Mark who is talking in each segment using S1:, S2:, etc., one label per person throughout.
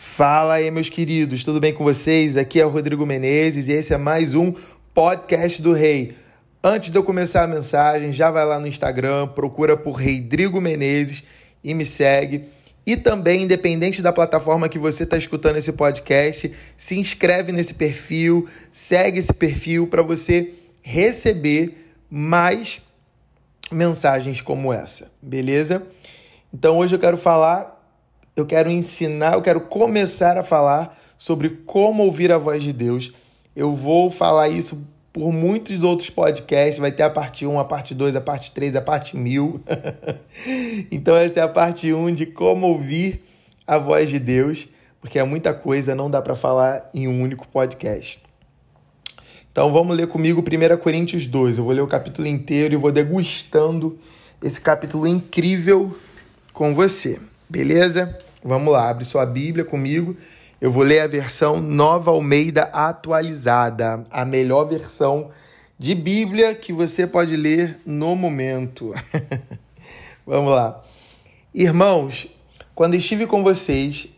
S1: Fala aí, meus queridos, tudo bem com vocês? Aqui é o Rodrigo Menezes e esse é mais um podcast do Rei. Antes de eu começar a mensagem, já vai lá no Instagram, procura por Rodrigo Menezes e me segue. E também, independente da plataforma que você está escutando esse podcast, se inscreve nesse perfil, segue esse perfil para você receber mais mensagens como essa, beleza? Então hoje eu quero falar eu quero ensinar, eu quero começar a falar sobre como ouvir a voz de Deus. Eu vou falar isso por muitos outros podcasts, vai ter a parte 1, a parte 2, a parte 3, a parte 1000. então essa é a parte 1 de como ouvir a voz de Deus, porque é muita coisa, não dá para falar em um único podcast. Então vamos ler comigo 1 Coríntios 2. Eu vou ler o capítulo inteiro e vou degustando esse capítulo incrível com você. Beleza? Vamos lá, abre sua Bíblia comigo. Eu vou ler a versão Nova Almeida atualizada, a melhor versão de Bíblia que você pode ler no momento. Vamos lá. Irmãos, quando estive com vocês,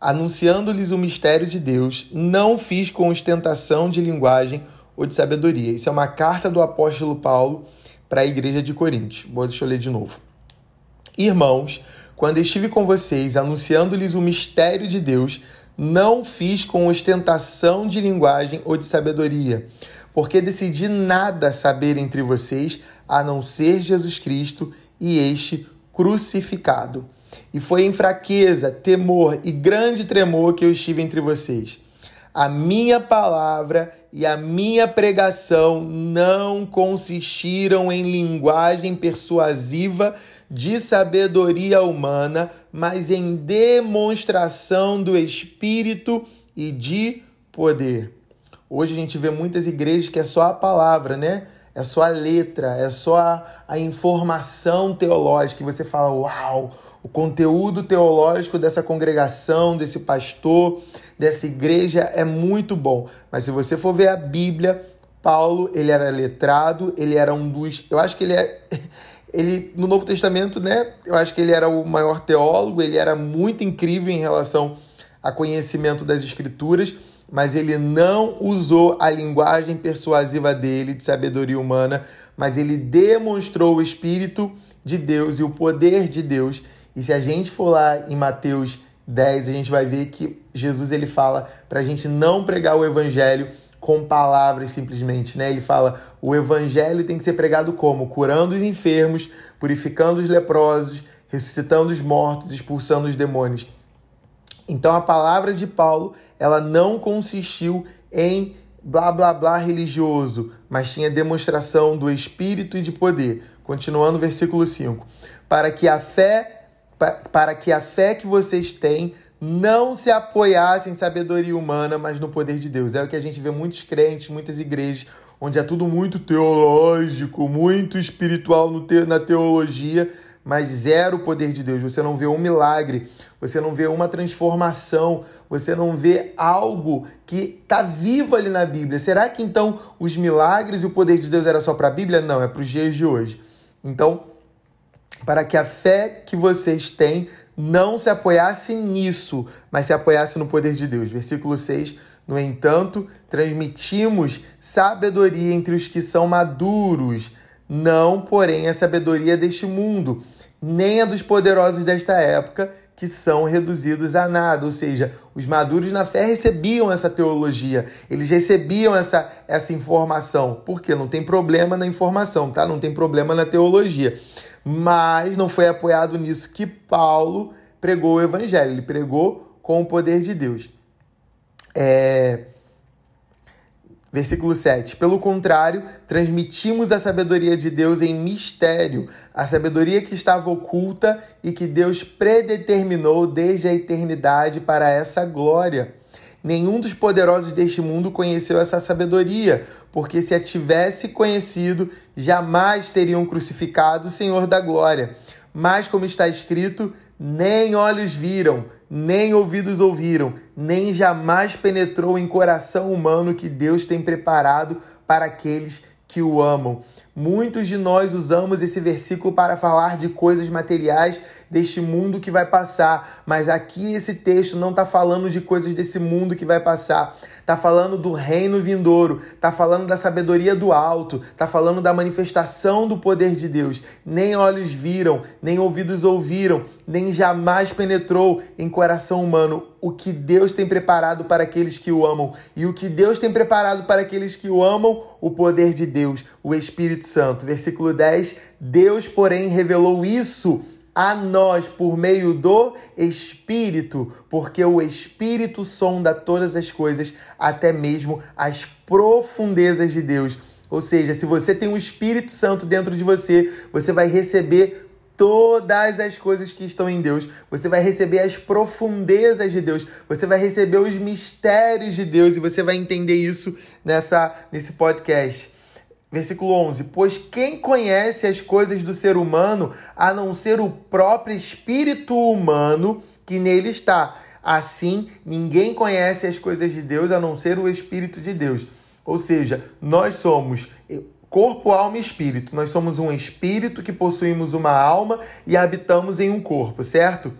S1: anunciando-lhes o mistério de Deus, não fiz com ostentação de linguagem ou de sabedoria. Isso é uma carta do apóstolo Paulo para a igreja de Coríntios. Vou deixa eu ler de novo. Irmãos, quando estive com vocês anunciando-lhes o mistério de Deus, não fiz com ostentação de linguagem ou de sabedoria, porque decidi nada saber entre vocês a não ser Jesus Cristo e este crucificado. E foi em fraqueza, temor e grande tremor que eu estive entre vocês. A minha palavra e a minha pregação não consistiram em linguagem persuasiva de sabedoria humana, mas em demonstração do Espírito e de poder. Hoje a gente vê muitas igrejas que é só a palavra, né? É só a letra, é só a, a informação teológica. E você fala, uau, o conteúdo teológico dessa congregação, desse pastor, dessa igreja é muito bom. Mas se você for ver a Bíblia, Paulo, ele era letrado, ele era um dos. Eu acho que ele é ele no Novo Testamento, né? Eu acho que ele era o maior teólogo, ele era muito incrível em relação a conhecimento das escrituras, mas ele não usou a linguagem persuasiva dele de sabedoria humana, mas ele demonstrou o espírito de Deus e o poder de Deus. E se a gente for lá em Mateus 10, a gente vai ver que Jesus ele fala para a gente não pregar o evangelho com palavras simplesmente, né? Ele fala: o evangelho tem que ser pregado como? Curando os enfermos, purificando os leprosos, ressuscitando os mortos, expulsando os demônios. Então a palavra de Paulo, ela não consistiu em blá blá blá religioso, mas tinha demonstração do espírito e de poder. Continuando o versículo 5. Para que a fé para que a fé que vocês têm não se apoiasse em sabedoria humana, mas no poder de Deus. É o que a gente vê muitos crentes, muitas igrejas, onde é tudo muito teológico, muito espiritual te na teologia, mas zero poder de Deus. Você não vê um milagre, você não vê uma transformação, você não vê algo que está vivo ali na Bíblia. Será que então os milagres e o poder de Deus era só para a Bíblia? Não, é para os dias de hoje. Então, para que a fé que vocês têm não se apoiasse nisso, mas se apoiasse no poder de Deus. Versículo 6. No entanto, transmitimos sabedoria entre os que são maduros, não, porém, a sabedoria deste mundo, nem a dos poderosos desta época, que são reduzidos a nada. Ou seja, os maduros na fé recebiam essa teologia, eles recebiam essa, essa informação. Porque não tem problema na informação, tá? Não tem problema na teologia mas não foi apoiado nisso que Paulo pregou o evangelho. Ele pregou com o poder de Deus. É... Versículo 7. Pelo contrário, transmitimos a sabedoria de Deus em mistério, a sabedoria que estava oculta e que Deus predeterminou desde a eternidade para essa glória. Nenhum dos poderosos deste mundo conheceu essa sabedoria, porque se a tivesse conhecido, jamais teriam crucificado o Senhor da glória. Mas, como está escrito, nem olhos viram, nem ouvidos ouviram, nem jamais penetrou em coração humano que Deus tem preparado para aqueles que o amam. Muitos de nós usamos esse versículo para falar de coisas materiais deste mundo que vai passar, mas aqui esse texto não está falando de coisas desse mundo que vai passar. Está falando do reino vindouro, está falando da sabedoria do alto, está falando da manifestação do poder de Deus. Nem olhos viram, nem ouvidos ouviram, nem jamais penetrou em coração humano o que Deus tem preparado para aqueles que o amam. E o que Deus tem preparado para aqueles que o amam, o poder de Deus, o Espírito Santo. Versículo 10: Deus, porém, revelou isso a nós por meio do Espírito, porque o Espírito sonda todas as coisas, até mesmo as profundezas de Deus. Ou seja, se você tem o Espírito Santo dentro de você, você vai receber todas as coisas que estão em Deus. Você vai receber as profundezas de Deus. Você vai receber os mistérios de Deus e você vai entender isso nessa nesse podcast. Versículo 11: Pois quem conhece as coisas do ser humano a não ser o próprio espírito humano que nele está? Assim, ninguém conhece as coisas de Deus a não ser o Espírito de Deus. Ou seja, nós somos corpo, alma e espírito. Nós somos um espírito que possuímos uma alma e habitamos em um corpo, certo?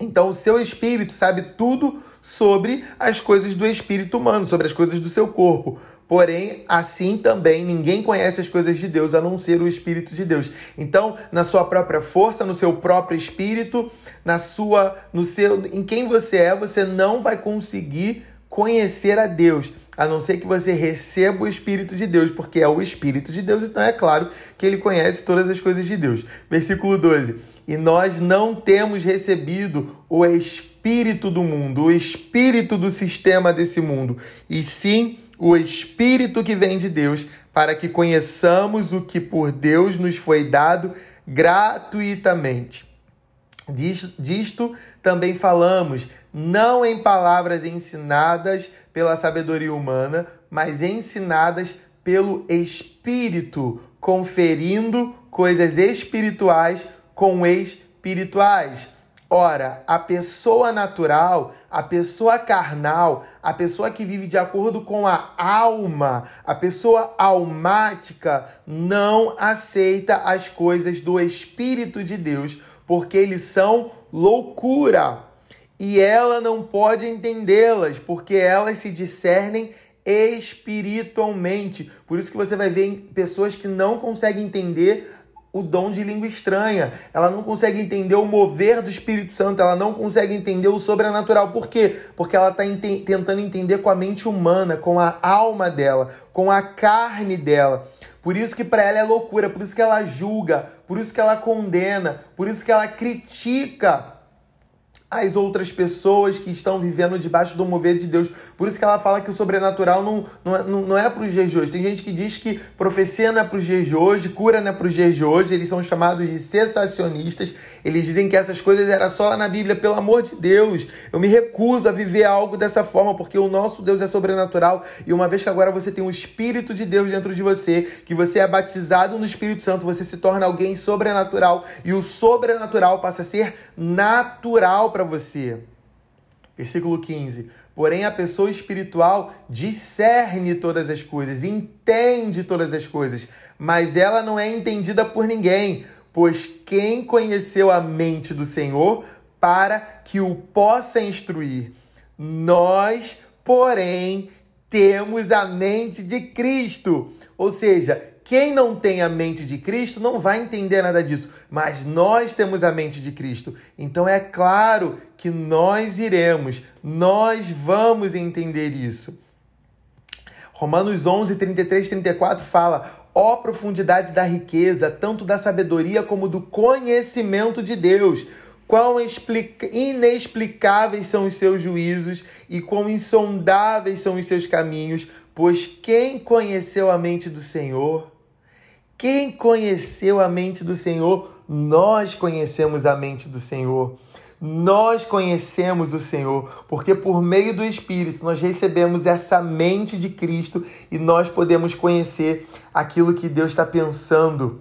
S1: Então, o seu espírito sabe tudo sobre as coisas do espírito humano, sobre as coisas do seu corpo. Porém, assim também ninguém conhece as coisas de Deus a não ser o Espírito de Deus. Então, na sua própria força, no seu próprio espírito, na sua, no seu, em quem você é, você não vai conseguir conhecer a Deus, a não ser que você receba o Espírito de Deus, porque é o Espírito de Deus, então é claro que ele conhece todas as coisas de Deus. Versículo 12. E nós não temos recebido o Espírito do mundo, o Espírito do sistema desse mundo, e sim o Espírito que vem de Deus, para que conheçamos o que por Deus nos foi dado gratuitamente. Disto, também falamos, não em palavras ensinadas pela sabedoria humana, mas ensinadas pelo Espírito, conferindo coisas espirituais com espirituais. Ora, a pessoa natural, a pessoa carnal, a pessoa que vive de acordo com a alma, a pessoa almática, não aceita as coisas do Espírito de Deus, porque eles são loucura. E ela não pode entendê-las, porque elas se discernem espiritualmente. Por isso que você vai ver pessoas que não conseguem entender o dom de língua estranha, ela não consegue entender o mover do Espírito Santo, ela não consegue entender o sobrenatural. Por quê? Porque ela está ent tentando entender com a mente humana, com a alma dela, com a carne dela. Por isso que para ela é loucura, por isso que ela julga, por isso que ela condena, por isso que ela critica as outras pessoas que estão vivendo debaixo do mover de Deus. Por isso que ela fala que o sobrenatural não, não, é, não, é para os dias de hoje. Tem gente que diz que profecia não é para os dias de hoje, cura não é para os dias de hoje. Eles são chamados de cessacionistas. Eles dizem que essas coisas eram só na Bíblia. Pelo amor de Deus, eu me recuso a viver algo dessa forma, porque o nosso Deus é sobrenatural. E uma vez que agora você tem o Espírito de Deus dentro de você, que você é batizado no Espírito Santo, você se torna alguém sobrenatural. E o sobrenatural passa a ser natural para você. Versículo 15. Porém, a pessoa espiritual discerne todas as coisas, entende todas as coisas, mas ela não é entendida por ninguém, pois quem conheceu a mente do Senhor para que o possa instruir? Nós, porém, temos a mente de Cristo. Ou seja, quem não tem a mente de Cristo não vai entender nada disso, mas nós temos a mente de Cristo. Então é claro que nós iremos, nós vamos entender isso. Romanos 11, 33, 34 fala: ó profundidade da riqueza, tanto da sabedoria como do conhecimento de Deus. Quão inexplicáveis são os seus juízos e quão insondáveis são os seus caminhos, pois quem conheceu a mente do Senhor? Quem conheceu a mente do Senhor? Nós conhecemos a mente do Senhor. Nós conhecemos o Senhor, porque por meio do Espírito nós recebemos essa mente de Cristo e nós podemos conhecer aquilo que Deus está pensando.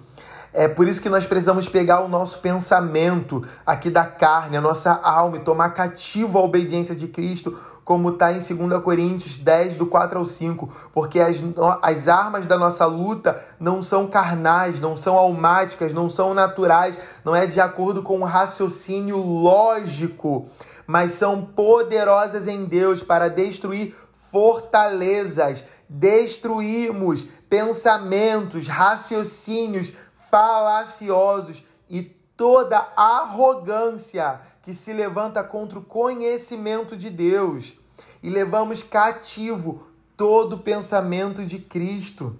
S1: É por isso que nós precisamos pegar o nosso pensamento aqui da carne, a nossa alma e tomar cativo a obediência de Cristo, como está em 2 Coríntios 10, do 4 ao 5. Porque as, as armas da nossa luta não são carnais, não são almáticas, não são naturais, não é de acordo com o raciocínio lógico, mas são poderosas em Deus para destruir fortalezas, destruirmos pensamentos, raciocínios falaciosos e toda arrogância que se levanta contra o conhecimento de Deus e levamos cativo todo pensamento de Cristo.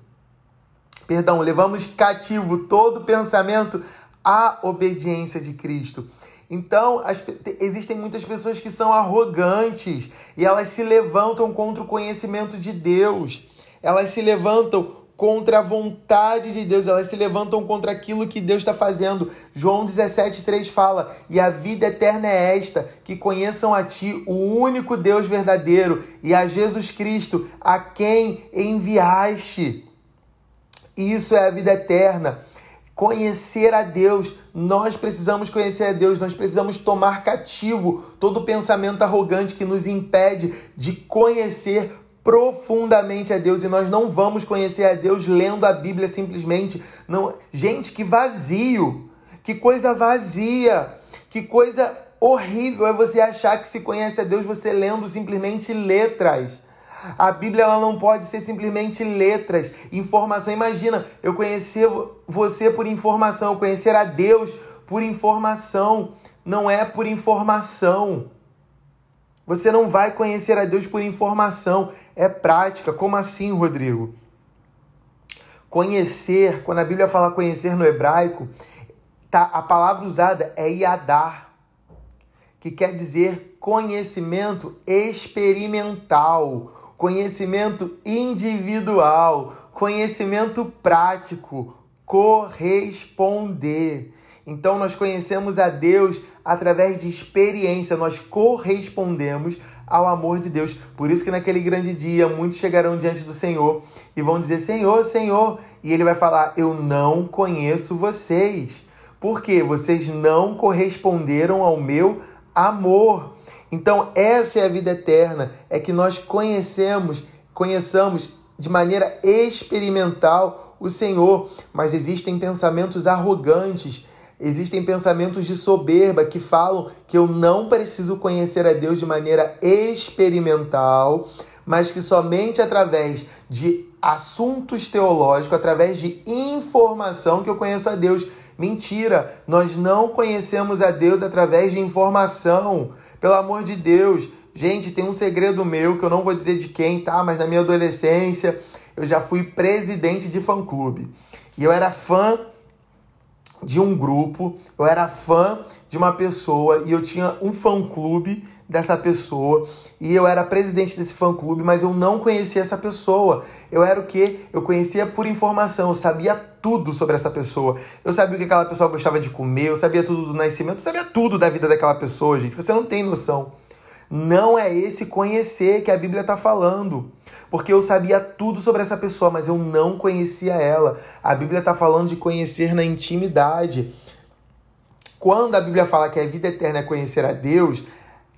S1: Perdão, levamos cativo todo pensamento à obediência de Cristo. Então, as, existem muitas pessoas que são arrogantes e elas se levantam contra o conhecimento de Deus. Elas se levantam contra a vontade de Deus, elas se levantam contra aquilo que Deus está fazendo. João 17,3 fala: E a vida eterna é esta, que conheçam a Ti, o único Deus verdadeiro, e a Jesus Cristo, a quem enviaste. Isso é a vida eterna. Conhecer a Deus, nós precisamos conhecer a Deus, nós precisamos tomar cativo todo pensamento arrogante que nos impede de conhecer profundamente a Deus e nós não vamos conhecer a Deus lendo a Bíblia simplesmente. Não, gente, que vazio. Que coisa vazia. Que coisa horrível é você achar que se conhece a Deus você lendo simplesmente letras. A Bíblia ela não pode ser simplesmente letras, informação. Imagina, eu conhecer você por informação, eu conhecer a Deus por informação. Não é por informação. Você não vai conhecer a Deus por informação, é prática. Como assim, Rodrigo? Conhecer, quando a Bíblia fala conhecer no hebraico, tá, a palavra usada é iadar, que quer dizer conhecimento experimental, conhecimento individual, conhecimento prático, corresponder. Então nós conhecemos a Deus através de experiência, nós correspondemos ao amor de Deus. Por isso que naquele grande dia muitos chegarão diante do Senhor e vão dizer: Senhor, Senhor, e ele vai falar: Eu não conheço vocês. Porque vocês não corresponderam ao meu amor. Então, essa é a vida eterna, é que nós conhecemos, conheçamos de maneira experimental o Senhor, mas existem pensamentos arrogantes Existem pensamentos de soberba que falam que eu não preciso conhecer a Deus de maneira experimental, mas que somente através de assuntos teológicos, através de informação que eu conheço a Deus. Mentira, nós não conhecemos a Deus através de informação. Pelo amor de Deus, gente, tem um segredo meu que eu não vou dizer de quem, tá? Mas na minha adolescência eu já fui presidente de fã-clube. E eu era fã de um grupo, eu era fã de uma pessoa e eu tinha um fã-clube dessa pessoa e eu era presidente desse fã-clube, mas eu não conhecia essa pessoa. Eu era o que? Eu conhecia por informação, eu sabia tudo sobre essa pessoa. Eu sabia o que aquela pessoa gostava de comer, eu sabia tudo do nascimento, eu sabia tudo da vida daquela pessoa, gente. Você não tem noção. Não é esse conhecer que a Bíblia está falando porque eu sabia tudo sobre essa pessoa, mas eu não conhecia ela. A Bíblia está falando de conhecer na intimidade. Quando a Bíblia fala que a vida eterna é conhecer a Deus,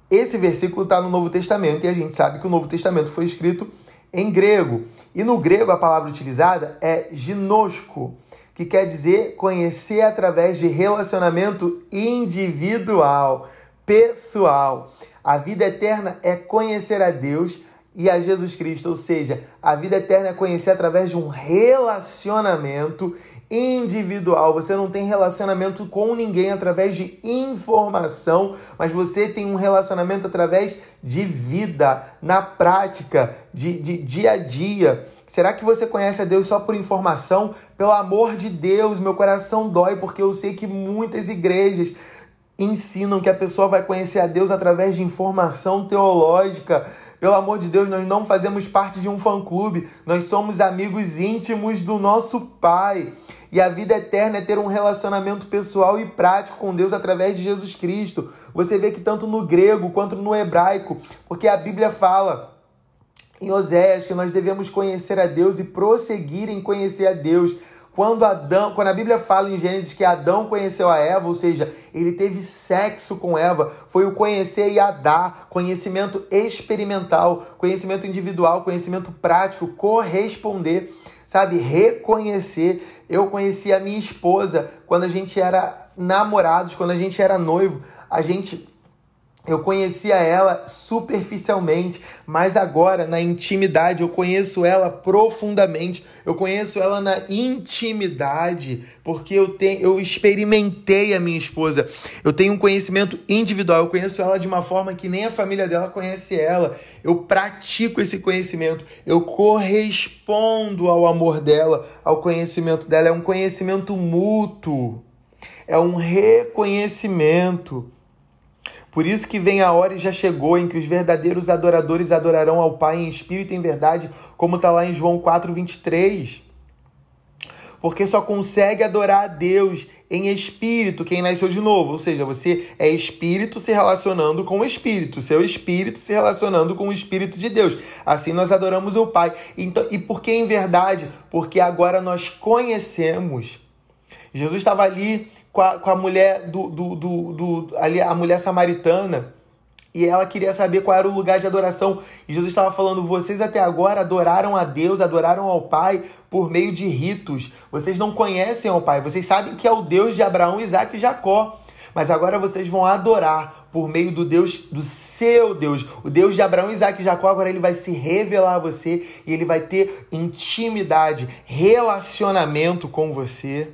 S1: esse versículo está no Novo Testamento e a gente sabe que o Novo Testamento foi escrito em grego. E no grego a palavra utilizada é ginosco, que quer dizer conhecer através de relacionamento individual, pessoal. A vida eterna é conhecer a Deus e a Jesus Cristo, ou seja, a vida eterna é conhecer através de um relacionamento individual. Você não tem relacionamento com ninguém através de informação, mas você tem um relacionamento através de vida, na prática, de, de dia a dia. Será que você conhece a Deus só por informação? Pelo amor de Deus, meu coração dói porque eu sei que muitas igrejas ensinam que a pessoa vai conhecer a Deus através de informação teológica pelo amor de Deus, nós não fazemos parte de um fã-clube, nós somos amigos íntimos do nosso Pai. E a vida eterna é ter um relacionamento pessoal e prático com Deus através de Jesus Cristo. Você vê que tanto no grego quanto no hebraico, porque a Bíblia fala em Oséias que nós devemos conhecer a Deus e prosseguir em conhecer a Deus. Quando Adão, quando a Bíblia fala em Gênesis que Adão conheceu a Eva, ou seja, ele teve sexo com Eva, foi o conhecer e a dar, conhecimento experimental, conhecimento individual, conhecimento prático, corresponder, sabe, reconhecer. Eu conheci a minha esposa quando a gente era namorados, quando a gente era noivo, a gente eu conhecia ela superficialmente, mas agora na intimidade eu conheço ela profundamente. Eu conheço ela na intimidade, porque eu tenho eu experimentei a minha esposa. Eu tenho um conhecimento individual, eu conheço ela de uma forma que nem a família dela conhece ela. Eu pratico esse conhecimento, eu correspondo ao amor dela, ao conhecimento dela, é um conhecimento mútuo. É um reconhecimento. Por isso que vem a hora e já chegou em que os verdadeiros adoradores adorarão ao Pai em espírito e em verdade, como está lá em João 4:23. Porque só consegue adorar a Deus em espírito quem nasceu de novo, ou seja, você é espírito se relacionando com o espírito, seu espírito se relacionando com o espírito de Deus. Assim nós adoramos o Pai. Então, e por que em verdade? Porque agora nós conhecemos. Jesus estava ali com a, com a mulher do, do, do, do, ali, a mulher samaritana. E ela queria saber qual era o lugar de adoração. E Jesus estava falando: vocês até agora adoraram a Deus, adoraram ao Pai por meio de ritos. Vocês não conhecem ao Pai. Vocês sabem que é o Deus de Abraão, Isaac e Jacó. Mas agora vocês vão adorar por meio do Deus, do seu Deus. O Deus de Abraão, Isaac e Jacó, agora ele vai se revelar a você e ele vai ter intimidade, relacionamento com você.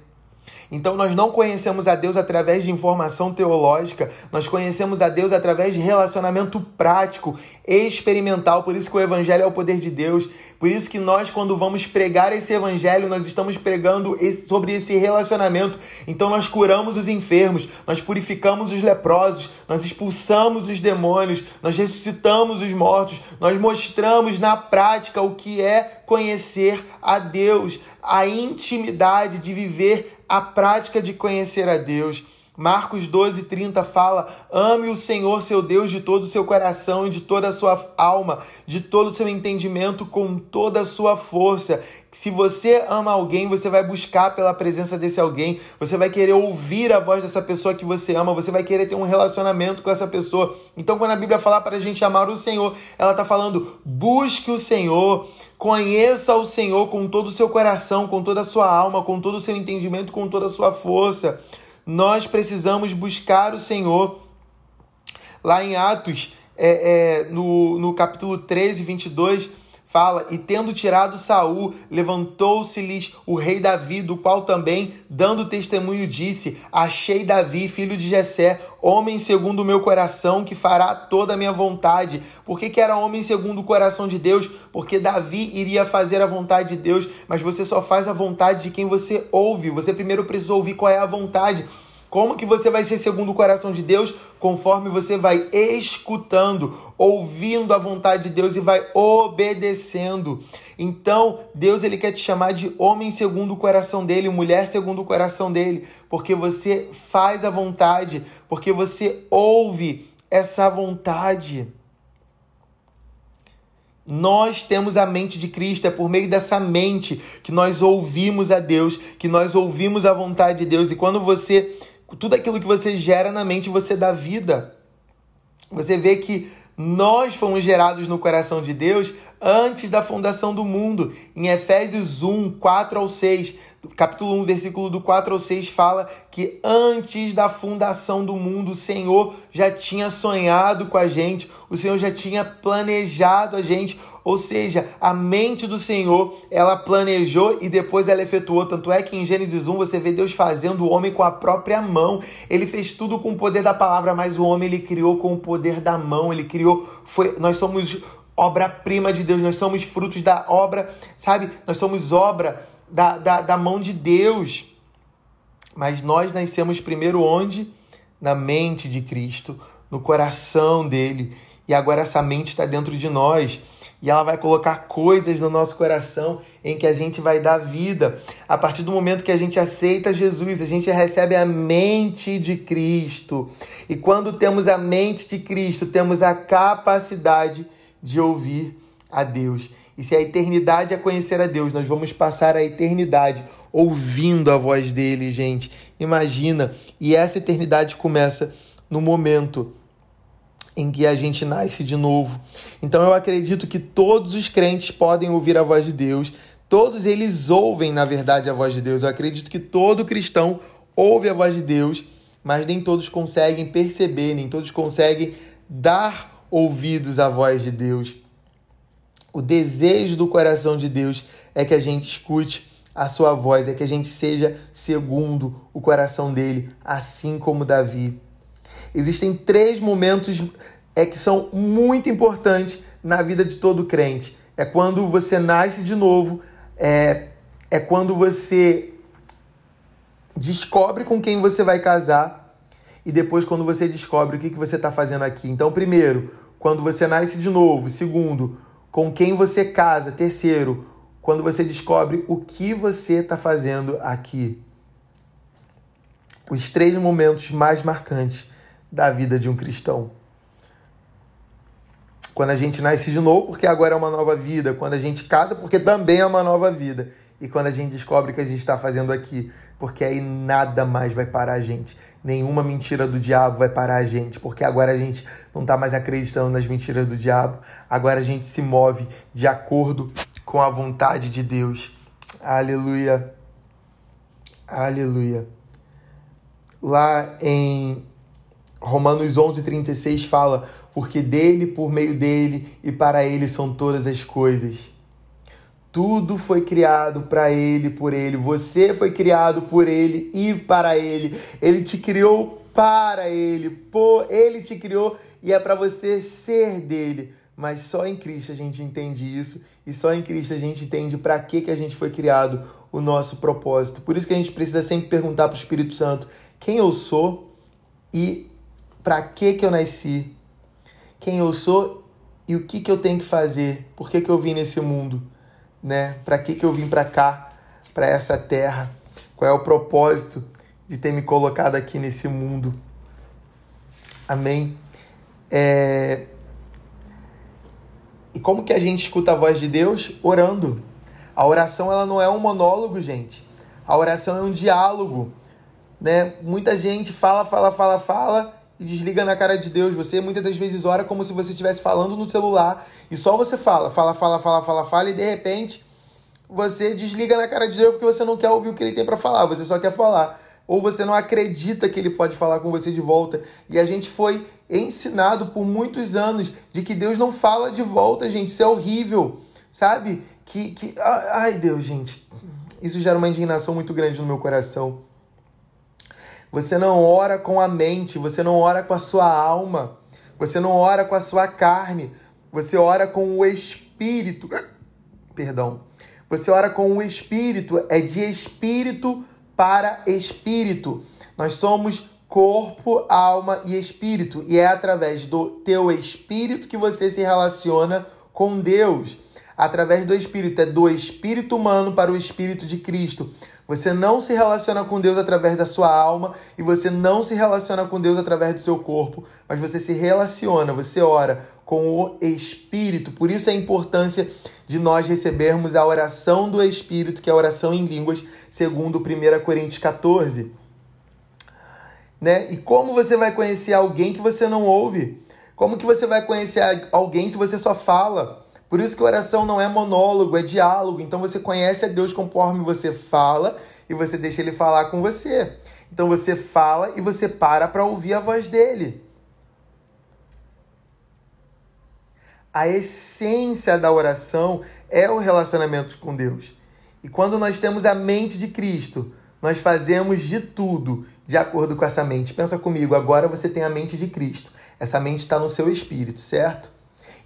S1: Então nós não conhecemos a Deus através de informação teológica, nós conhecemos a Deus através de relacionamento prático, experimental. Por isso que o evangelho é o poder de Deus. Por isso que nós quando vamos pregar esse evangelho, nós estamos pregando sobre esse relacionamento. Então nós curamos os enfermos, nós purificamos os leprosos, nós expulsamos os demônios, nós ressuscitamos os mortos, nós mostramos na prática o que é conhecer a Deus, a intimidade de viver a prática de conhecer a Deus. Marcos 12, 30 fala: ame o Senhor seu Deus de todo o seu coração e de toda a sua alma, de todo o seu entendimento, com toda a sua força. Se você ama alguém, você vai buscar pela presença desse alguém, você vai querer ouvir a voz dessa pessoa que você ama, você vai querer ter um relacionamento com essa pessoa. Então, quando a Bíblia fala para a gente amar o Senhor, ela está falando: busque o Senhor, conheça o Senhor com todo o seu coração, com toda a sua alma, com todo o seu entendimento, com toda a sua força. Nós precisamos buscar o Senhor. Lá em Atos, é, é, no, no capítulo 13, 22 fala: E tendo tirado Saul, levantou-se-lhes o rei Davi, do qual também, dando testemunho, disse: Achei Davi, filho de Jessé, homem segundo o meu coração, que fará toda a minha vontade. Por que, que era homem segundo o coração de Deus? Porque Davi iria fazer a vontade de Deus, mas você só faz a vontade de quem você ouve. Você primeiro precisa ouvir qual é a vontade. Como que você vai ser segundo o coração de Deus? Conforme você vai escutando, ouvindo a vontade de Deus e vai obedecendo. Então, Deus ele quer te chamar de homem segundo o coração dele, mulher segundo o coração dele, porque você faz a vontade, porque você ouve essa vontade. Nós temos a mente de Cristo, é por meio dessa mente que nós ouvimos a Deus, que nós ouvimos a vontade de Deus. E quando você tudo aquilo que você gera na mente, você dá vida. Você vê que nós fomos gerados no coração de Deus antes da fundação do mundo. Em Efésios 1, 4 ao 6, capítulo 1, versículo do 4 ao 6 fala que antes da fundação do mundo, o Senhor já tinha sonhado com a gente, o Senhor já tinha planejado a gente, ou seja, a mente do Senhor, ela planejou e depois ela efetuou. Tanto é que em Gênesis 1 você vê Deus fazendo o homem com a própria mão. Ele fez tudo com o poder da palavra, mas o homem ele criou com o poder da mão. Ele criou, foi, nós somos obra-prima de Deus, nós somos frutos da obra, sabe? Nós somos obra da, da, da mão de Deus. Mas nós nascemos primeiro onde? Na mente de Cristo, no coração dele. E agora essa mente está dentro de nós e ela vai colocar coisas no nosso coração em que a gente vai dar vida. A partir do momento que a gente aceita Jesus, a gente recebe a mente de Cristo. E quando temos a mente de Cristo, temos a capacidade de ouvir a Deus. E se a eternidade é conhecer a Deus, nós vamos passar a eternidade ouvindo a voz dele, gente. Imagina. E essa eternidade começa no momento em que a gente nasce de novo. Então eu acredito que todos os crentes podem ouvir a voz de Deus. Todos eles ouvem, na verdade, a voz de Deus. Eu acredito que todo cristão ouve a voz de Deus, mas nem todos conseguem perceber, nem todos conseguem dar ouvidos à voz de Deus. O desejo do coração de Deus é que a gente escute a sua voz, é que a gente seja segundo o coração dele, assim como Davi. Existem três momentos é que são muito importantes na vida de todo crente. É quando você nasce de novo, é, é quando você descobre com quem você vai casar e depois quando você descobre o que, que você está fazendo aqui. Então, primeiro, quando você nasce de novo. Segundo, com quem você casa. Terceiro, quando você descobre o que você está fazendo aqui. Os três momentos mais marcantes da vida de um cristão. Quando a gente nasce de novo, porque agora é uma nova vida. Quando a gente casa, porque também é uma nova vida. E quando a gente descobre o que a gente está fazendo aqui, porque aí nada mais vai parar a gente. Nenhuma mentira do diabo vai parar a gente, porque agora a gente não está mais acreditando nas mentiras do diabo. Agora a gente se move de acordo com a vontade de Deus. Aleluia. Aleluia. Lá em Romanos 11:36 fala: "Porque dele, por meio dele e para ele são todas as coisas." Tudo foi criado para ele, por ele. Você foi criado por ele e para ele. Ele te criou para ele, ele te criou e é para você ser dele. Mas só em Cristo a gente entende isso e só em Cristo a gente entende para que que a gente foi criado, o nosso propósito. Por isso que a gente precisa sempre perguntar para o Espírito Santo quem eu sou e para que que eu nasci, quem eu sou e o que que eu tenho que fazer, por que que eu vim nesse mundo né? Para que, que eu vim para cá, para essa terra? Qual é o propósito de ter me colocado aqui nesse mundo? Amém? É... E como que a gente escuta a voz de Deus? Orando. A oração ela não é um monólogo, gente. A oração é um diálogo, né? Muita gente fala, fala, fala, fala e desliga na cara de Deus. Você muitas das vezes ora como se você estivesse falando no celular e só você fala, fala, fala, fala, fala, fala e de repente você desliga na cara de Deus porque você não quer ouvir o que ele tem para falar, você só quer falar. Ou você não acredita que ele pode falar com você de volta. E a gente foi ensinado por muitos anos de que Deus não fala de volta, gente. Isso é horrível, sabe? Que, que... Ai, Deus, gente. Isso gera uma indignação muito grande no meu coração. Você não ora com a mente, você não ora com a sua alma, você não ora com a sua carne, você ora com o espírito. Perdão. Você ora com o espírito, é de espírito para espírito. Nós somos corpo, alma e espírito, e é através do teu espírito que você se relaciona com Deus. Através do espírito, é do espírito humano para o espírito de Cristo. Você não se relaciona com Deus através da sua alma e você não se relaciona com Deus através do seu corpo, mas você se relaciona, você ora com o Espírito. Por isso a importância de nós recebermos a oração do Espírito, que é a oração em línguas, segundo 1 Coríntios 14. Né? E como você vai conhecer alguém que você não ouve? Como que você vai conhecer alguém se você só fala? Por isso que oração não é monólogo, é diálogo. Então você conhece a Deus conforme você fala e você deixa ele falar com você. Então você fala e você para para ouvir a voz dele. A essência da oração é o relacionamento com Deus. E quando nós temos a mente de Cristo, nós fazemos de tudo de acordo com essa mente. Pensa comigo, agora você tem a mente de Cristo. Essa mente está no seu espírito, certo?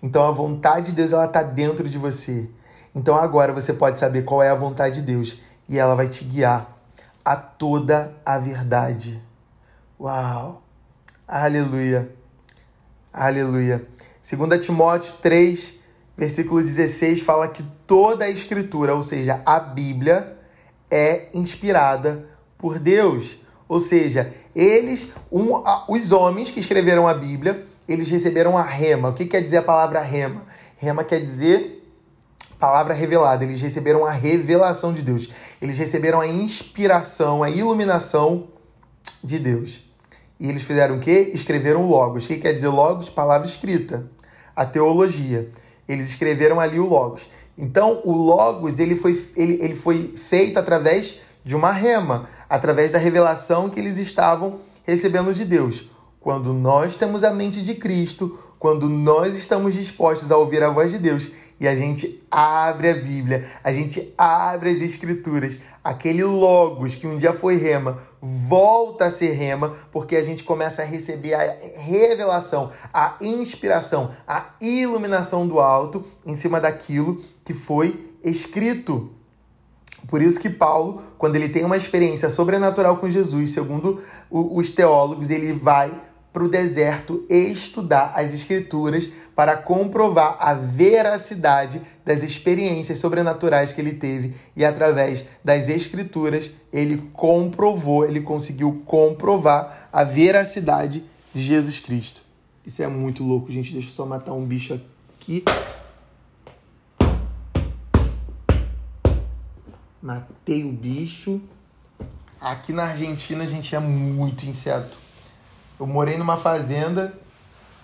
S1: Então a vontade de Deus ela está dentro de você. Então agora você pode saber qual é a vontade de Deus e ela vai te guiar a toda a verdade. Uau! Aleluia! Aleluia! 2 Timóteo 3, versículo 16 fala que toda a escritura, ou seja, a Bíblia, é inspirada por Deus. Ou seja, eles, um, os homens que escreveram a Bíblia, eles receberam a rema. O que quer dizer a palavra rema? Rema quer dizer palavra revelada, eles receberam a revelação de Deus. Eles receberam a inspiração, a iluminação de Deus. E eles fizeram o quê? Escreveram logos. O que quer dizer logos? Palavra escrita. A teologia. Eles escreveram ali o logos. Então, o logos ele foi, ele, ele foi feito através de uma rema, através da revelação que eles estavam recebendo de Deus. Quando nós temos a mente de Cristo, quando nós estamos dispostos a ouvir a voz de Deus e a gente abre a Bíblia, a gente abre as Escrituras, aquele Logos que um dia foi rema, volta a ser rema, porque a gente começa a receber a revelação, a inspiração, a iluminação do alto em cima daquilo que foi escrito. Por isso que Paulo, quando ele tem uma experiência sobrenatural com Jesus, segundo os teólogos, ele vai para o deserto estudar as escrituras para comprovar a veracidade das experiências sobrenaturais que ele teve e através das escrituras ele comprovou, ele conseguiu comprovar a veracidade de Jesus Cristo. Isso é muito louco, gente. Deixa eu só matar um bicho aqui. Matei o bicho. Aqui na Argentina a gente é muito inseto. Eu morei numa fazenda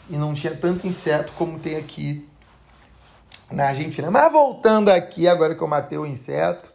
S1: e não tinha tanto inseto como tem aqui na Argentina. Mas voltando aqui, agora que eu matei o inseto,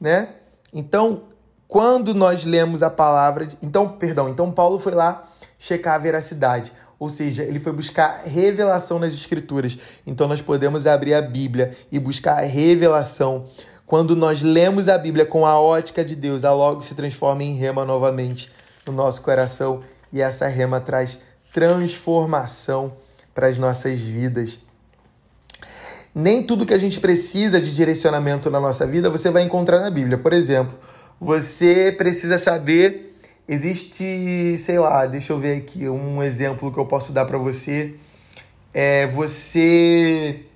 S1: né? Então, quando nós lemos a palavra, de... então, perdão, então Paulo foi lá checar a veracidade, ou seja, ele foi buscar revelação nas escrituras. Então nós podemos abrir a Bíblia e buscar a revelação quando nós lemos a Bíblia com a ótica de Deus, ela logo se transforma em rema novamente no nosso coração e essa rema traz transformação para as nossas vidas. Nem tudo que a gente precisa de direcionamento na nossa vida você vai encontrar na Bíblia. Por exemplo, você precisa saber. Existe, sei lá, deixa eu ver aqui um exemplo que eu posso dar para você. É você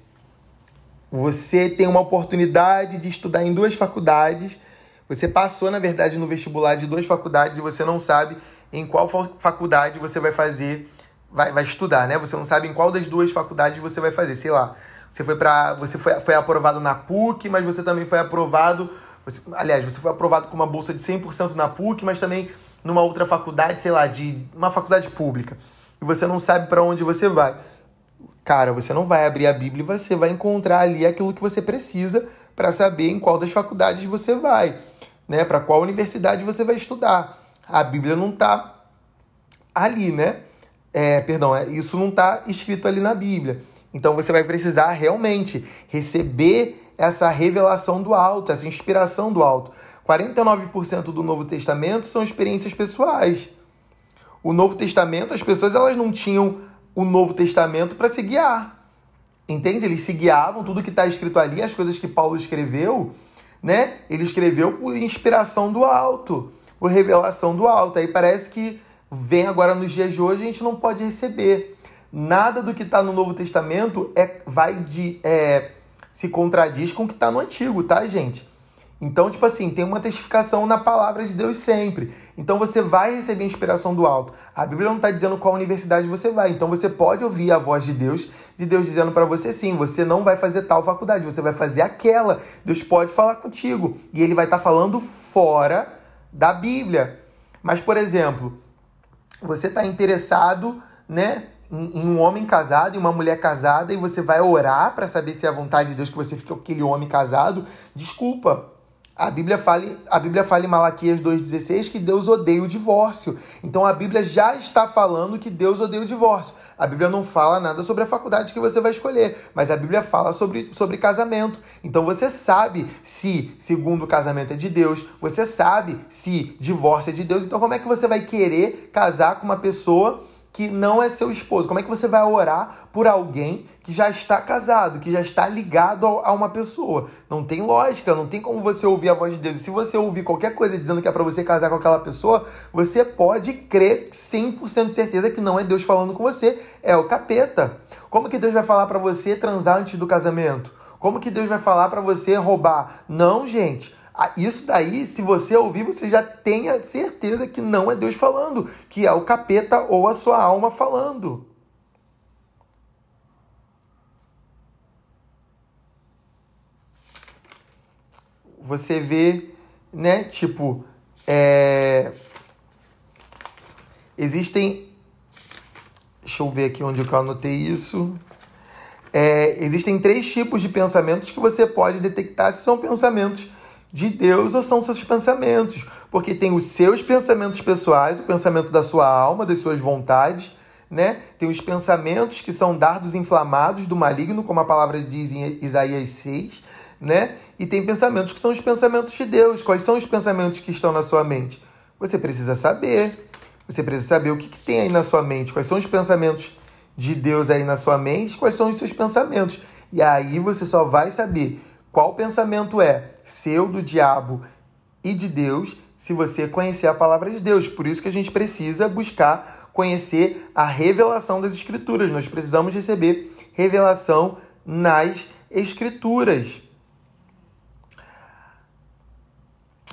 S1: você tem uma oportunidade de estudar em duas faculdades. Você passou, na verdade, no vestibular de duas faculdades e você não sabe em qual faculdade você vai fazer, vai, vai estudar, né? Você não sabe em qual das duas faculdades você vai fazer, sei lá. Você foi para, você foi, foi aprovado na PUC, mas você também foi aprovado, você, aliás, você foi aprovado com uma bolsa de 100% na PUC, mas também numa outra faculdade, sei lá, de uma faculdade pública. E você não sabe para onde você vai. Cara, você não vai abrir a Bíblia e você vai encontrar ali aquilo que você precisa para saber em qual das faculdades você vai, né? Para qual universidade você vai estudar. A Bíblia não está ali, né? É, perdão, é, isso não está escrito ali na Bíblia. Então você vai precisar realmente receber essa revelação do alto, essa inspiração do alto. 49% do Novo Testamento são experiências pessoais. O Novo Testamento, as pessoas elas não tinham o Novo Testamento para se guiar. Entende? Eles se guiavam, tudo que está escrito ali, as coisas que Paulo escreveu, né? Ele escreveu por inspiração do alto, por revelação do alto. Aí parece que vem agora nos dias de hoje a gente não pode receber. Nada do que está no Novo Testamento é, vai de, é, se contradiz com o que está no Antigo, tá, gente? Então, tipo assim, tem uma testificação na palavra de Deus sempre. Então você vai receber inspiração do alto. A Bíblia não está dizendo qual universidade você vai. Então você pode ouvir a voz de Deus, de Deus dizendo para você sim, você não vai fazer tal faculdade, você vai fazer aquela. Deus pode falar contigo. E ele vai estar tá falando fora da Bíblia. Mas, por exemplo, você está interessado, né? Em, um homem casado e uma mulher casada e você vai orar para saber se é a vontade de Deus que você fique com aquele homem casado, desculpa, a Bíblia fala, a Bíblia fala em Malaquias 2,16 que Deus odeia o divórcio. Então a Bíblia já está falando que Deus odeia o divórcio. A Bíblia não fala nada sobre a faculdade que você vai escolher, mas a Bíblia fala sobre, sobre casamento. Então você sabe se segundo casamento é de Deus, você sabe se divórcio é de Deus. Então como é que você vai querer casar com uma pessoa que não é seu esposo? Como é que você vai orar por alguém que já está casado, que já está ligado a uma pessoa? Não tem lógica, não tem como você ouvir a voz de Deus. E se você ouvir qualquer coisa dizendo que é para você casar com aquela pessoa, você pode crer 100% de certeza que não é Deus falando com você, é o capeta. Como que Deus vai falar para você transar antes do casamento? Como que Deus vai falar para você roubar? Não, gente. Ah, isso daí, se você ouvir, você já tenha certeza que não é Deus falando, que é o capeta ou a sua alma falando. você vê, né? Tipo, é... existem. Deixa eu ver aqui onde eu anotei isso. É, existem três tipos de pensamentos que você pode detectar se são pensamentos de Deus ou são seus pensamentos. Porque tem os seus pensamentos pessoais, o pensamento da sua alma, das suas vontades, né? Tem os pensamentos que são dardos inflamados do maligno, como a palavra diz em Isaías 6, né? E tem pensamentos que são os pensamentos de Deus. Quais são os pensamentos que estão na sua mente? Você precisa saber. Você precisa saber o que, que tem aí na sua mente. Quais são os pensamentos de Deus aí na sua mente? Quais são os seus pensamentos? E aí você só vai saber qual pensamento é seu, do diabo e de Deus se você conhecer a palavra de Deus. Por isso que a gente precisa buscar conhecer a revelação das Escrituras. Nós precisamos receber revelação nas Escrituras.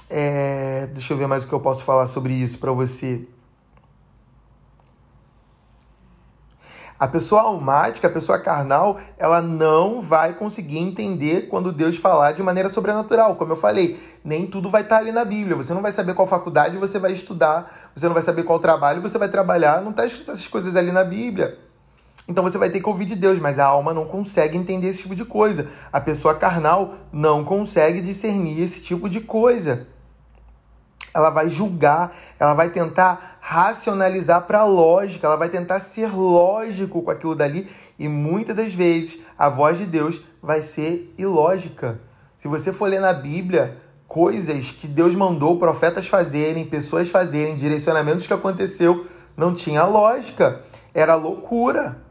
S1: É, deixa eu ver mais o que eu posso falar sobre isso para você. A pessoa almática, a pessoa carnal, ela não vai conseguir entender quando Deus falar de maneira sobrenatural. Como eu falei, nem tudo vai estar ali na Bíblia. Você não vai saber qual faculdade você vai estudar, você não vai saber qual trabalho você vai trabalhar. Não está escrito essas coisas ali na Bíblia. Então você vai ter que ouvir de Deus, mas a alma não consegue entender esse tipo de coisa. A pessoa carnal não consegue discernir esse tipo de coisa ela vai julgar, ela vai tentar racionalizar para a lógica, ela vai tentar ser lógico com aquilo dali e muitas das vezes a voz de Deus vai ser ilógica. Se você for ler na Bíblia coisas que Deus mandou profetas fazerem, pessoas fazerem, direcionamentos que aconteceu, não tinha lógica, era loucura,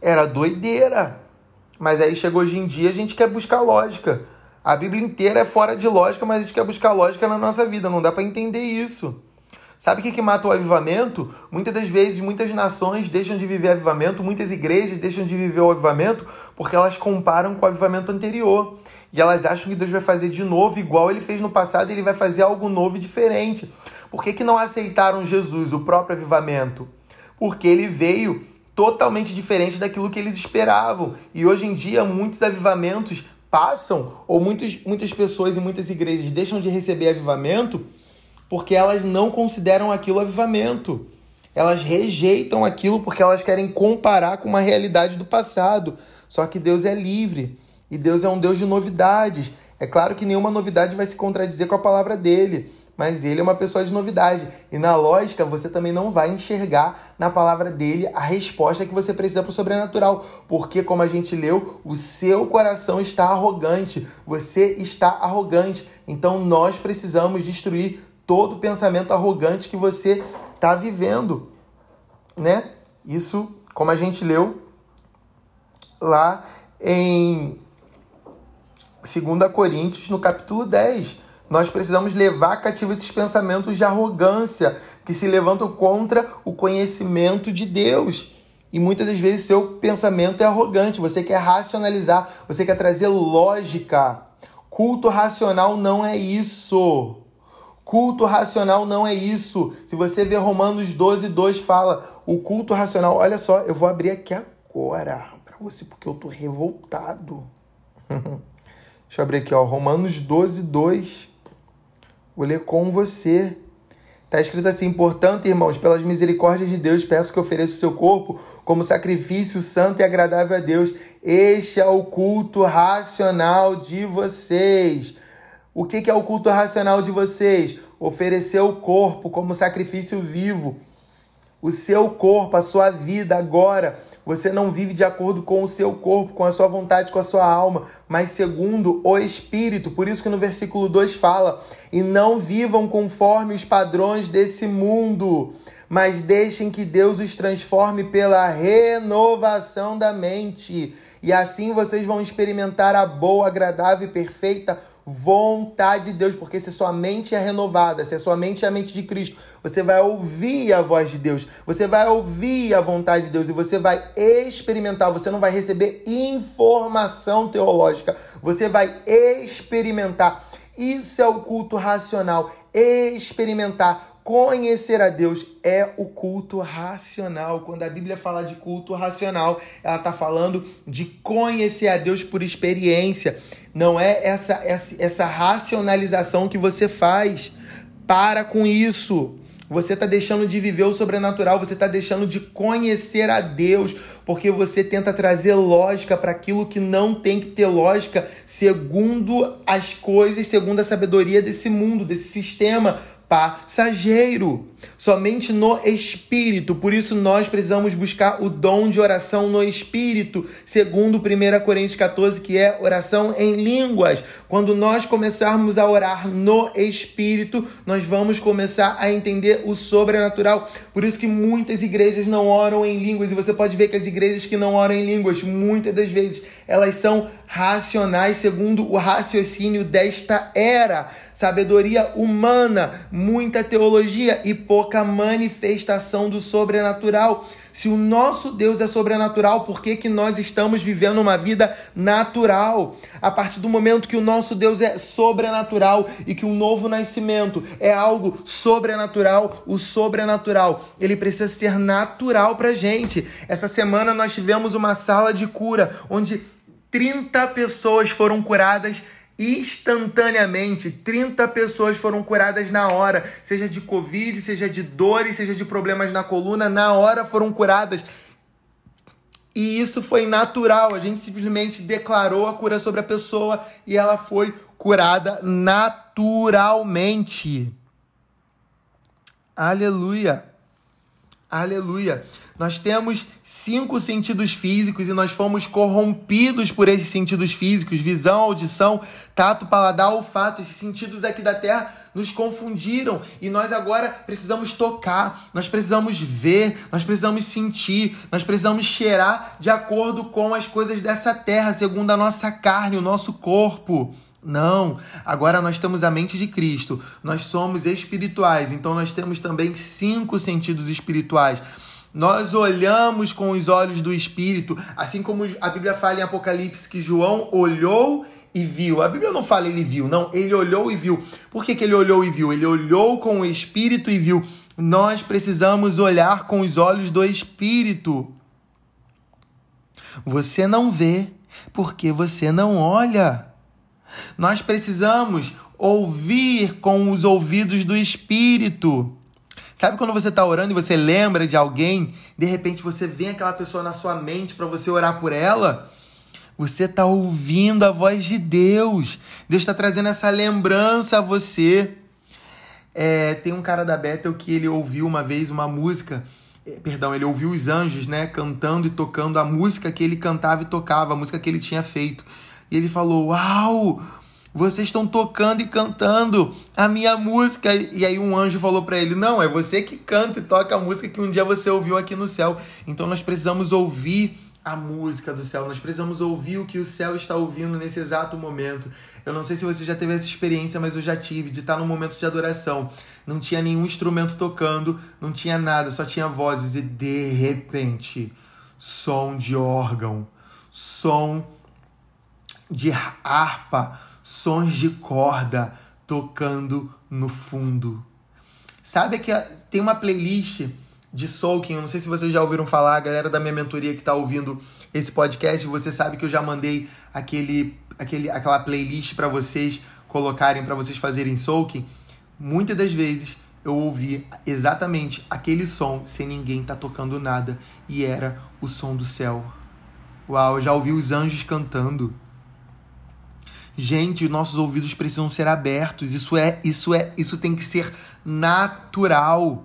S1: era doideira. Mas aí chegou hoje em dia a gente quer buscar lógica. A Bíblia inteira é fora de lógica, mas a gente quer buscar lógica na nossa vida. Não dá para entender isso. Sabe o que, que mata o avivamento? Muitas das vezes, muitas nações deixam de viver avivamento, muitas igrejas deixam de viver o avivamento porque elas comparam com o avivamento anterior. E elas acham que Deus vai fazer de novo, igual ele fez no passado, ele vai fazer algo novo e diferente. Por que, que não aceitaram Jesus, o próprio avivamento? Porque ele veio totalmente diferente daquilo que eles esperavam. E hoje em dia, muitos avivamentos passam, ou muitas, muitas pessoas e muitas igrejas deixam de receber avivamento porque elas não consideram aquilo avivamento. Elas rejeitam aquilo porque elas querem comparar com uma realidade do passado. Só que Deus é livre e Deus é um Deus de novidades. É claro que nenhuma novidade vai se contradizer com a palavra dele mas ele é uma pessoa de novidade. E na lógica, você também não vai enxergar na palavra dele a resposta que você precisa para o sobrenatural. Porque, como a gente leu, o seu coração está arrogante. Você está arrogante. Então, nós precisamos destruir todo pensamento arrogante que você está vivendo. Né? Isso, como a gente leu lá em 2 Coríntios, no capítulo 10 nós precisamos levar cativo esses pensamentos de arrogância que se levantam contra o conhecimento de Deus. E muitas das vezes seu pensamento é arrogante, você quer racionalizar, você quer trazer lógica. Culto racional não é isso. Culto racional não é isso. Se você ver Romanos 12, 2 fala, o culto racional, olha só, eu vou abrir aqui agora para você, porque eu tô revoltado. Deixa eu abrir aqui, ó, Romanos 12, 2. Vou ler com você. Está escrito assim: portanto, irmãos, pelas misericórdias de Deus, peço que ofereça o seu corpo como sacrifício santo e agradável a Deus. Este é o culto racional de vocês. O que é o culto racional de vocês? Oferecer o corpo como sacrifício vivo o seu corpo, a sua vida agora. Você não vive de acordo com o seu corpo, com a sua vontade, com a sua alma, mas segundo o Espírito. Por isso que no versículo 2 fala: "E não vivam conforme os padrões desse mundo, mas deixem que Deus os transforme pela renovação da mente." E assim vocês vão experimentar a boa, agradável e perfeita vontade de Deus, porque se sua mente é renovada, se a sua mente é a mente de Cristo, você vai ouvir a voz de Deus, você vai ouvir a vontade de Deus e você vai experimentar, você não vai receber informação teológica, você vai experimentar. Isso é o culto racional, experimentar conhecer a Deus é o culto racional. Quando a Bíblia fala de culto racional, ela está falando de conhecer a Deus por experiência. Não é essa, essa, essa racionalização que você faz. Para com isso. Você está deixando de viver o sobrenatural, você está deixando de conhecer a Deus, porque você tenta trazer lógica para aquilo que não tem que ter lógica, segundo as coisas, segundo a sabedoria desse mundo, desse sistema passageiro, somente no espírito. Por isso nós precisamos buscar o dom de oração no espírito, segundo 1 Coríntios 14, que é oração em línguas. Quando nós começarmos a orar no espírito, nós vamos começar a entender o sobrenatural. Por isso que muitas igrejas não oram em línguas e você pode ver que as igrejas que não oram em línguas, muitas das vezes, elas são racionais segundo o raciocínio desta era. Sabedoria humana, muita teologia e pouca manifestação do sobrenatural. Se o nosso Deus é sobrenatural, por que, que nós estamos vivendo uma vida natural? A partir do momento que o nosso Deus é sobrenatural e que um novo nascimento é algo sobrenatural, o sobrenatural, ele precisa ser natural pra gente. Essa semana nós tivemos uma sala de cura onde 30 pessoas foram curadas instantaneamente. 30 pessoas foram curadas na hora, seja de Covid, seja de dores, seja de problemas na coluna, na hora foram curadas. E isso foi natural, a gente simplesmente declarou a cura sobre a pessoa e ela foi curada naturalmente. Aleluia. Aleluia. Nós temos cinco sentidos físicos e nós fomos corrompidos por esses sentidos físicos: visão, audição, tato, paladar, olfato. Esses sentidos aqui da terra nos confundiram e nós agora precisamos tocar, nós precisamos ver, nós precisamos sentir, nós precisamos cheirar de acordo com as coisas dessa terra, segundo a nossa carne, o nosso corpo. Não, agora nós temos a mente de Cristo, nós somos espirituais, então nós temos também cinco sentidos espirituais. Nós olhamos com os olhos do Espírito, assim como a Bíblia fala em Apocalipse que João olhou e viu. A Bíblia não fala ele viu, não, ele olhou e viu. Por que, que ele olhou e viu? Ele olhou com o Espírito e viu. Nós precisamos olhar com os olhos do Espírito. Você não vê porque você não olha. Nós precisamos ouvir com os ouvidos do Espírito. Sabe quando você está orando e você lembra de alguém, de repente você vê aquela pessoa na sua mente para você orar por ela? Você está ouvindo a voz de Deus. Deus está trazendo essa lembrança a você. É, tem um cara da Bethel que ele ouviu uma vez uma música, é, perdão, ele ouviu os anjos, né, cantando e tocando a música que ele cantava e tocava, a música que ele tinha feito. E ele falou: Uau! Vocês estão tocando e cantando a minha música. E aí um anjo falou para ele: Não, é você que canta e toca a música que um dia você ouviu aqui no céu. Então nós precisamos ouvir a música do céu, nós precisamos ouvir o que o céu está ouvindo nesse exato momento. Eu não sei se você já teve essa experiência, mas eu já tive, de estar num momento de adoração. Não tinha nenhum instrumento tocando, não tinha nada, só tinha vozes. E de repente, som de órgão, som de harpa sons de corda tocando no fundo. Sabe que tem uma playlist de soaking, eu não sei se vocês já ouviram falar, a galera da minha mentoria que está ouvindo esse podcast, você sabe que eu já mandei aquele, aquele, aquela playlist para vocês colocarem, para vocês fazerem soaking. Muitas das vezes eu ouvi exatamente aquele som sem ninguém tá tocando nada e era o som do céu. Uau, já ouvi os anjos cantando. Gente, nossos ouvidos precisam ser abertos. Isso é, isso é, isso tem que ser natural.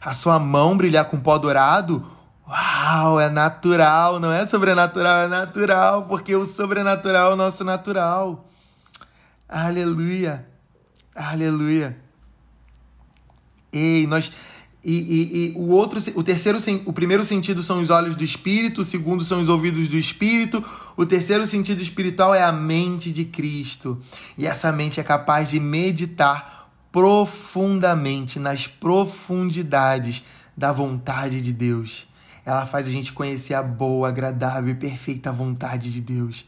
S1: A sua mão brilhar com pó dourado, uau, é natural, não é sobrenatural, é natural, porque o sobrenatural é o nosso natural. Aleluia. Aleluia. Ei, nós e, e, e, o outro, o terceiro, o primeiro sentido são os olhos do espírito, o segundo são os ouvidos do espírito, o terceiro sentido espiritual é a mente de Cristo. E essa mente é capaz de meditar profundamente nas profundidades da vontade de Deus. Ela faz a gente conhecer a boa, agradável e perfeita vontade de Deus.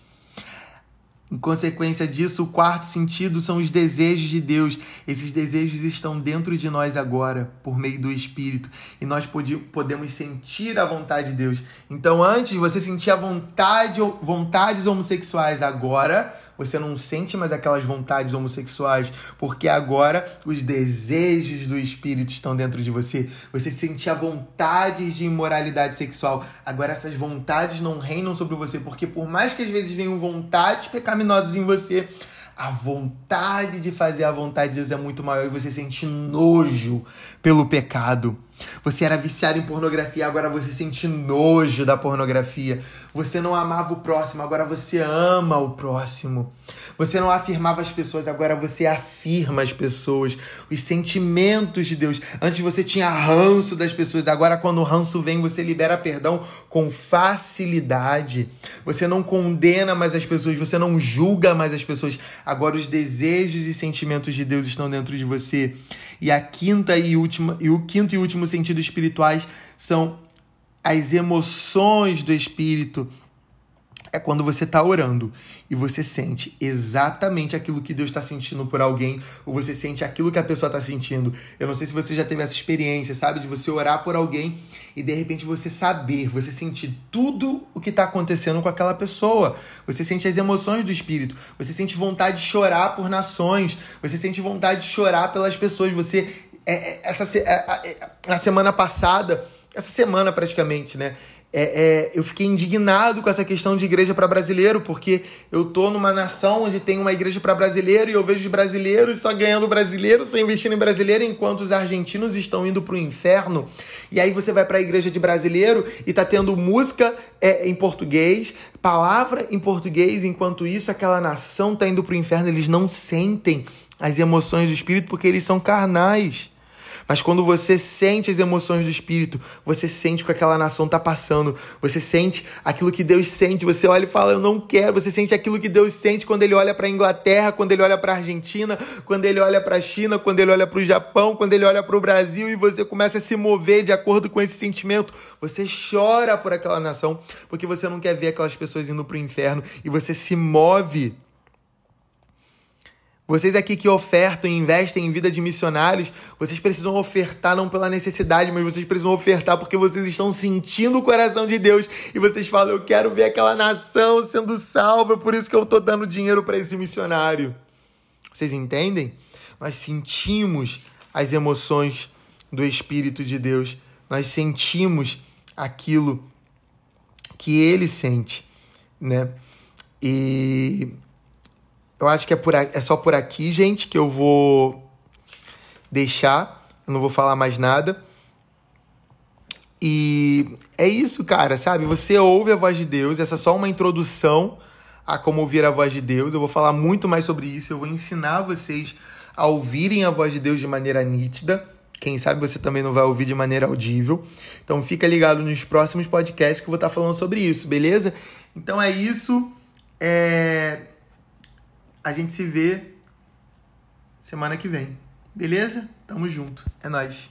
S1: Em consequência disso, o quarto sentido são os desejos de Deus. Esses desejos estão dentro de nós agora, por meio do Espírito, e nós podemos sentir a vontade de Deus. Então, antes você sentia vontade, vontades homossexuais, agora você não sente mais aquelas vontades homossexuais, porque agora os desejos do espírito estão dentro de você. Você sentia vontades de imoralidade sexual. Agora essas vontades não reinam sobre você, porque por mais que às vezes venham vontades pecaminosas em você, a vontade de fazer a vontade de Deus é muito maior e você sente nojo pelo pecado. Você era viciado em pornografia, agora você sente nojo da pornografia. Você não amava o próximo, agora você ama o próximo. Você não afirmava as pessoas, agora você afirma as pessoas. Os sentimentos de Deus. Antes você tinha ranço das pessoas, agora quando o ranço vem, você libera perdão com facilidade. Você não condena mais as pessoas, você não julga mais as pessoas. Agora os desejos e sentimentos de Deus estão dentro de você. E a quinta e última e o quinto e último sentido espirituais são as emoções do espírito. É quando você está orando e você sente exatamente aquilo que Deus está sentindo por alguém, ou você sente aquilo que a pessoa está sentindo. Eu não sei se você já teve essa experiência, sabe? De você orar por alguém e de repente você saber, você sentir tudo o que está acontecendo com aquela pessoa. Você sente as emoções do espírito, você sente vontade de chorar por nações, você sente vontade de chorar pelas pessoas. Você é, é, essa, é, é, na semana passada, essa semana praticamente, né? É, é, eu fiquei indignado com essa questão de igreja para brasileiro, porque eu tô numa nação onde tem uma igreja para brasileiro e eu vejo os brasileiros só ganhando brasileiro, só investindo em brasileiro, enquanto os argentinos estão indo para o inferno. E aí você vai para a igreja de brasileiro e tá tendo música é, em português, palavra em português, enquanto isso aquela nação tá indo para o inferno, eles não sentem as emoções do espírito porque eles são carnais. Mas quando você sente as emoções do Espírito, você sente o que aquela nação está passando, você sente aquilo que Deus sente, você olha e fala, eu não quero, você sente aquilo que Deus sente quando ele olha para a Inglaterra, quando ele olha para a Argentina, quando ele olha para a China, quando ele olha para o Japão, quando ele olha para o Brasil e você começa a se mover de acordo com esse sentimento. Você chora por aquela nação, porque você não quer ver aquelas pessoas indo para o inferno e você se move vocês aqui que ofertam e investem em vida de missionários, vocês precisam ofertar não pela necessidade, mas vocês precisam ofertar porque vocês estão sentindo o coração de Deus e vocês falam: Eu quero ver aquela nação sendo salva, é por isso que eu estou dando dinheiro para esse missionário. Vocês entendem? Nós sentimos as emoções do Espírito de Deus, nós sentimos aquilo que ele sente, né? E eu acho que é, por, é só por aqui, gente, que eu vou deixar. Eu não vou falar mais nada. E é isso, cara, sabe? Você ouve a voz de Deus, essa é só uma introdução a como ouvir a voz de Deus. Eu vou falar muito mais sobre isso, eu vou ensinar vocês a ouvirem a voz de Deus de maneira nítida. Quem sabe você também não vai ouvir de maneira audível. Então fica ligado nos próximos podcasts que eu vou estar falando sobre isso, beleza? Então é isso. É... A gente se vê semana que vem. Beleza? Tamo junto. É nóis.